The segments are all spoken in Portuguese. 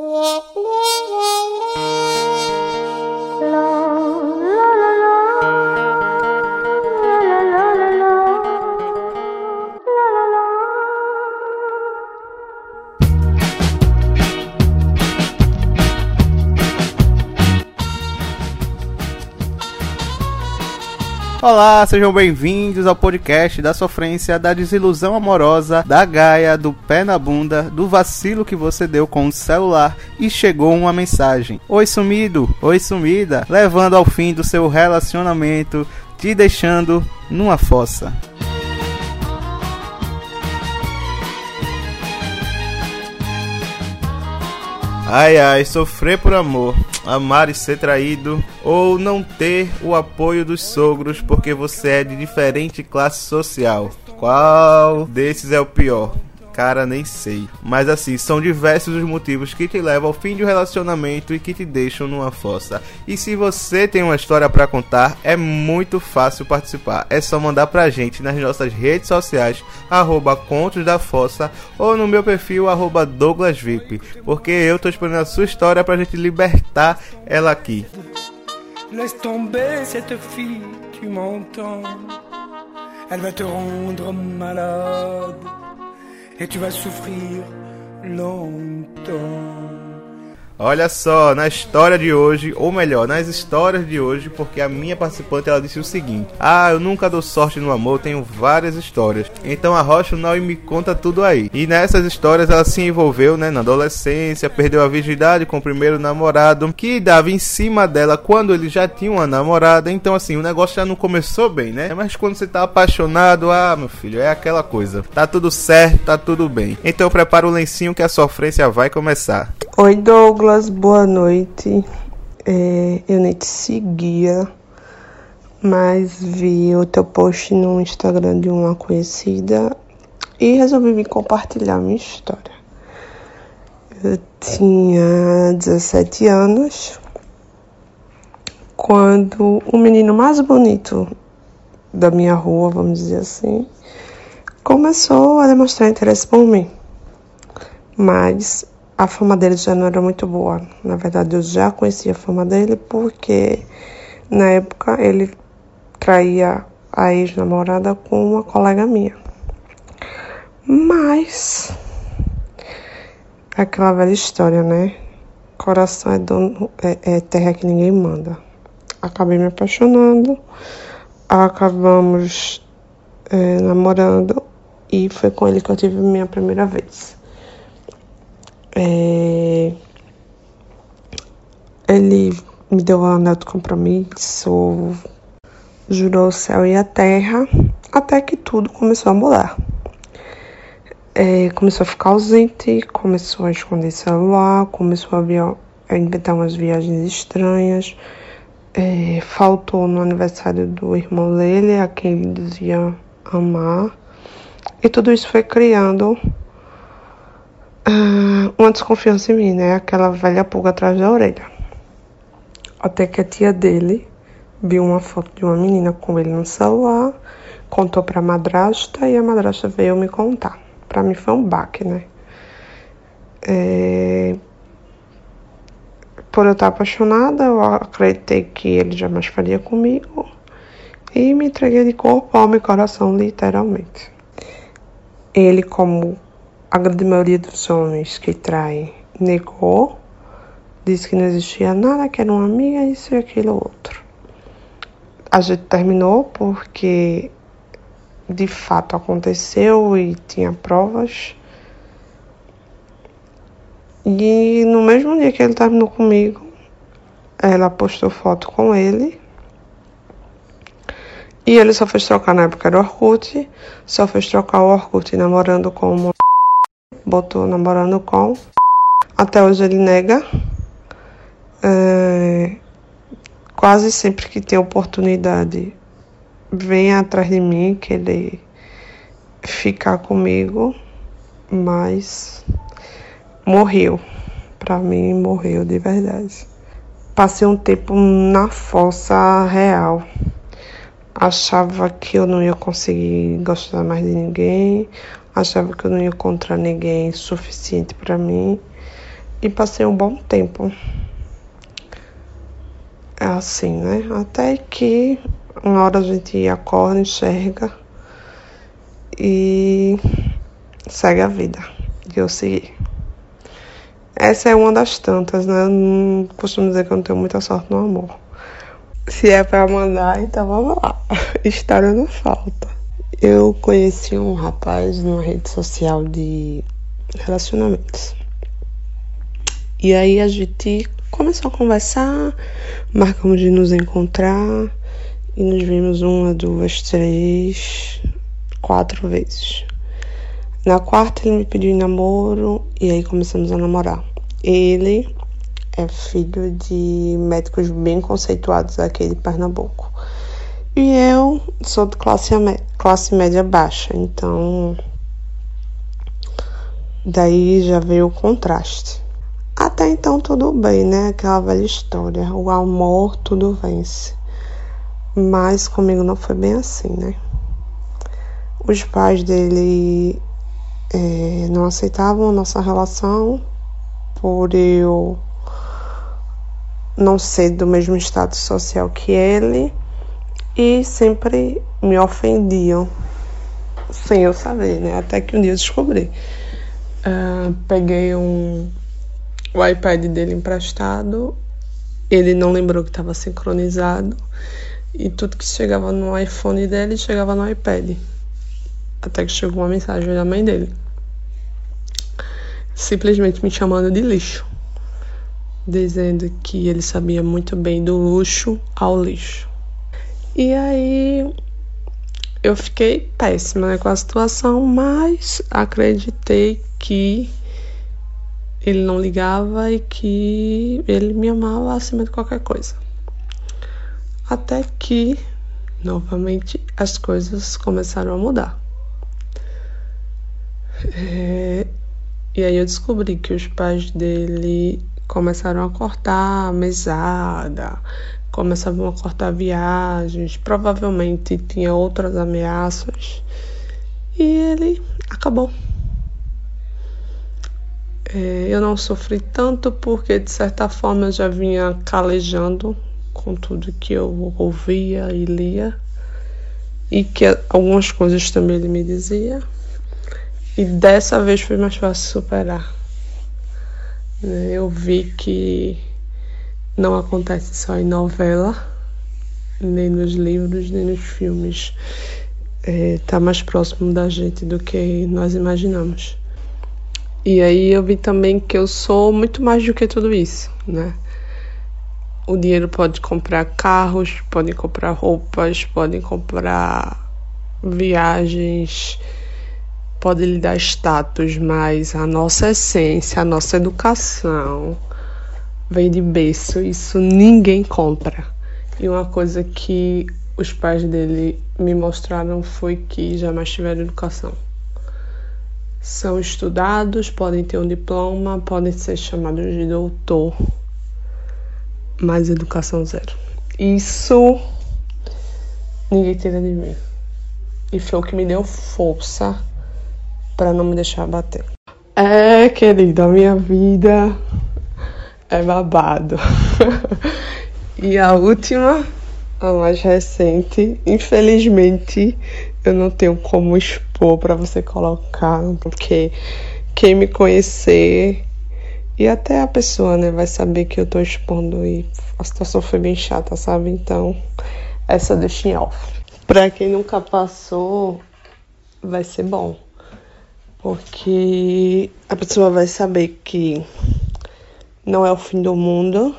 我。Olá, sejam bem-vindos ao podcast da sofrência, da desilusão amorosa, da gaia, do pé na bunda, do vacilo que você deu com o celular e chegou uma mensagem. Oi sumido, oi sumida, levando ao fim do seu relacionamento, te deixando numa fossa. Ai ai, sofrer por amor, amar e ser traído, ou não ter o apoio dos sogros porque você é de diferente classe social. Qual desses é o pior? Cara, nem sei. Mas assim, são diversos os motivos que te levam ao fim de um relacionamento e que te deixam numa fossa. E se você tem uma história para contar, é muito fácil participar. É só mandar pra gente nas nossas redes sociais, arroba Contos da Fossa, ou no meu perfil, arroba DouglasVip. Porque eu tô esperando a sua história pra gente libertar ela aqui. Laisse tomber cette fille, tu m'entends? Elle va te rendre malade et tu vas souffrir longtemps. Olha só, na história de hoje, ou melhor, nas histórias de hoje, porque a minha participante ela disse o seguinte: Ah, eu nunca dou sorte no amor, tenho várias histórias. Então a Rocha não me conta tudo aí. E nessas histórias ela se envolveu, né, na adolescência, perdeu a virgindade com o primeiro namorado, que dava em cima dela quando ele já tinha uma namorada. Então assim, o negócio já não começou bem, né? Mas quando você tá apaixonado, ah, meu filho, é aquela coisa. Tá tudo certo, tá tudo bem. Então prepara o lencinho que a sofrência vai começar. Oi Douglas, boa noite. É, eu nem te seguia, mas vi o teu post no Instagram de uma conhecida e resolvi me compartilhar minha história. Eu tinha 17 anos quando o menino mais bonito da minha rua, vamos dizer assim, começou a demonstrar interesse por mim. Mas a fama dele já não era muito boa. Na verdade, eu já conhecia a fama dele porque na época ele traía a ex-namorada com uma colega minha. Mas aquela velha história, né? Coração é, dono, é, é terra que ninguém manda. Acabei me apaixonando, acabamos é, namorando e foi com ele que eu tive minha primeira vez. É... Ele me deu o anel de compromisso, jurou o céu e a terra, até que tudo começou a mudar. É, começou a ficar ausente, começou a esconder celular, começou a, via a inventar umas viagens estranhas. É, faltou no aniversário do irmão dele, a quem ele dizia amar. E tudo isso foi criando uma desconfiança em mim, né? Aquela velha pulga atrás da orelha. Até que a tia dele viu uma foto de uma menina com ele no celular, contou pra madrasta e a madrasta veio me contar. Pra mim foi um baque, né? É... Por eu estar apaixonada, eu acreditei que ele jamais faria comigo e me entreguei de corpo, alma e coração, literalmente. Ele, como a grande maioria dos homens que traem negou, disse que não existia nada, que era uma amiga, isso e aquilo outro. A gente terminou porque de fato aconteceu e tinha provas. E no mesmo dia que ele terminou comigo, ela postou foto com ele. E ele só fez trocar na época do Orkut, só fez trocar o Orkut namorando com uma botou namorando com. Até hoje ele nega. É, quase sempre que tem oportunidade, vem atrás de mim querer ficar comigo, mas morreu. Pra mim, morreu de verdade. Passei um tempo na fossa real. Achava que eu não ia conseguir gostar mais de ninguém, achava que eu não ia encontrar ninguém suficiente para mim. e passei um bom tempo. É assim, né? Até que uma hora a gente acorda, enxerga e segue a vida. E eu segui. Essa é uma das tantas, né? Eu não costumo dizer que eu não tenho muita sorte no amor. Se é para mandar, então vamos lá. História não falta. Eu conheci um rapaz numa rede social de relacionamentos. E aí a gente começou a conversar, marcamos de nos encontrar e nos vimos uma, duas, três, quatro vezes. Na quarta ele me pediu namoro e aí começamos a namorar. Ele é filho de médicos bem conceituados aqui de Pernambuco. E eu sou de classe, classe média baixa, então daí já veio o contraste. Até então tudo bem, né? Aquela velha história. O amor tudo vence. Mas comigo não foi bem assim, né? Os pais dele é, não aceitavam nossa relação por eu não ser do mesmo status social que ele e sempre me ofendiam sem eu saber, né? Até que um dia eu descobri. Uh, peguei um, o iPad dele emprestado, ele não lembrou que estava sincronizado e tudo que chegava no iPhone dele chegava no iPad. Até que chegou uma mensagem da mãe dele, simplesmente me chamando de lixo, dizendo que ele sabia muito bem do luxo ao lixo. E aí eu fiquei péssima né, com a situação, mas acreditei que ele não ligava e que ele me amava acima de qualquer coisa. Até que, novamente, as coisas começaram a mudar. É, e aí eu descobri que os pais dele começaram a cortar a mesada, começavam a cortar viagens, provavelmente tinha outras ameaças. E ele acabou. É, eu não sofri tanto porque, de certa forma, eu já vinha calejando com tudo que eu ouvia e lia, e que algumas coisas também ele me dizia. E dessa vez foi mais fácil superar. Eu vi que não acontece só em novela, nem nos livros, nem nos filmes. Está é, mais próximo da gente do que nós imaginamos. E aí eu vi também que eu sou muito mais do que tudo isso, né? O dinheiro pode comprar carros, pode comprar roupas, pode comprar viagens, pode lhe dar status, mas a nossa essência, a nossa educação vem de berço. Isso ninguém compra. E uma coisa que os pais dele me mostraram foi que jamais tiveram educação são estudados, podem ter um diploma, podem ser chamados de doutor, mas educação zero. Isso ninguém tira de mim. E foi o que me deu força para não me deixar bater. É, querida, a minha vida é babado. e a última, a mais recente, infelizmente, eu não tenho como expor para você colocar, porque quem me conhecer e até a pessoa, né, vai saber que eu tô expondo e a situação foi bem chata, sabe? Então, essa deixa em off. Pra quem nunca passou, vai ser bom. Porque a pessoa vai saber que não é o fim do mundo,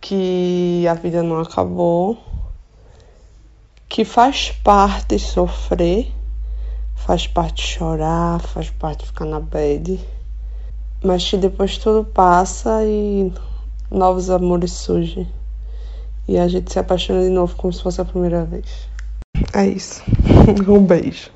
que a vida não acabou que faz parte sofrer, faz parte chorar, faz parte ficar na bed, mas que depois tudo passa e novos amores surgem e a gente se apaixona de novo como se fosse a primeira vez. É isso. um beijo.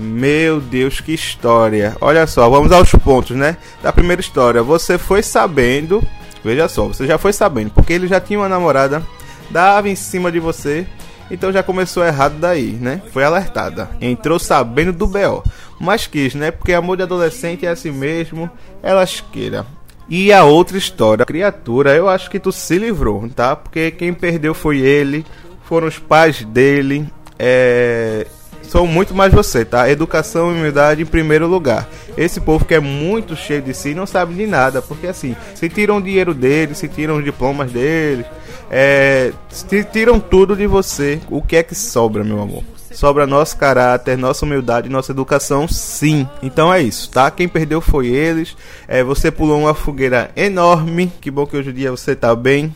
Meu Deus, que história. Olha só, vamos aos pontos, né? Da primeira história. Você foi sabendo. Veja só, você já foi sabendo, porque ele já tinha uma namorada, dava em cima de você então já começou errado daí, né? Foi alertada. Entrou sabendo do BO. Mas quis, né? Porque amor de adolescente é assim mesmo. Elas queiram. E a outra história, criatura, eu acho que tu se livrou, tá? Porque quem perdeu foi ele, foram os pais dele, é... são muito mais você, tá? Educação e humildade em primeiro lugar. Esse povo que é muito cheio de si não sabe de nada, porque assim, se tiram o dinheiro dele, se tiram os diplomas dele, é... se tiram tudo de você, o que é que sobra, meu amor? sobra nosso caráter, nossa humildade, nossa educação, sim. Então é isso, tá? Quem perdeu foi eles. É, você pulou uma fogueira enorme. Que bom que hoje em dia você tá bem.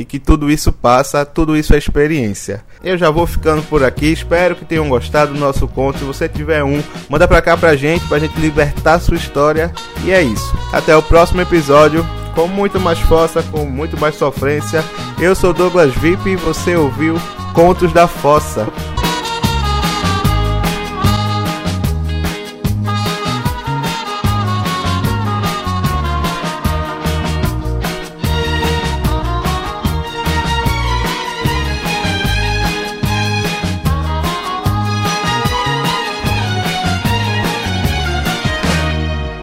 E que tudo isso passa, tudo isso é experiência. Eu já vou ficando por aqui, espero que tenham gostado do nosso conto. Se você tiver um, manda pra cá pra gente, pra gente libertar sua história. E é isso. Até o próximo episódio, com muito mais força, com muito mais sofrência. Eu sou Douglas VIP e você ouviu Contos da Fossa.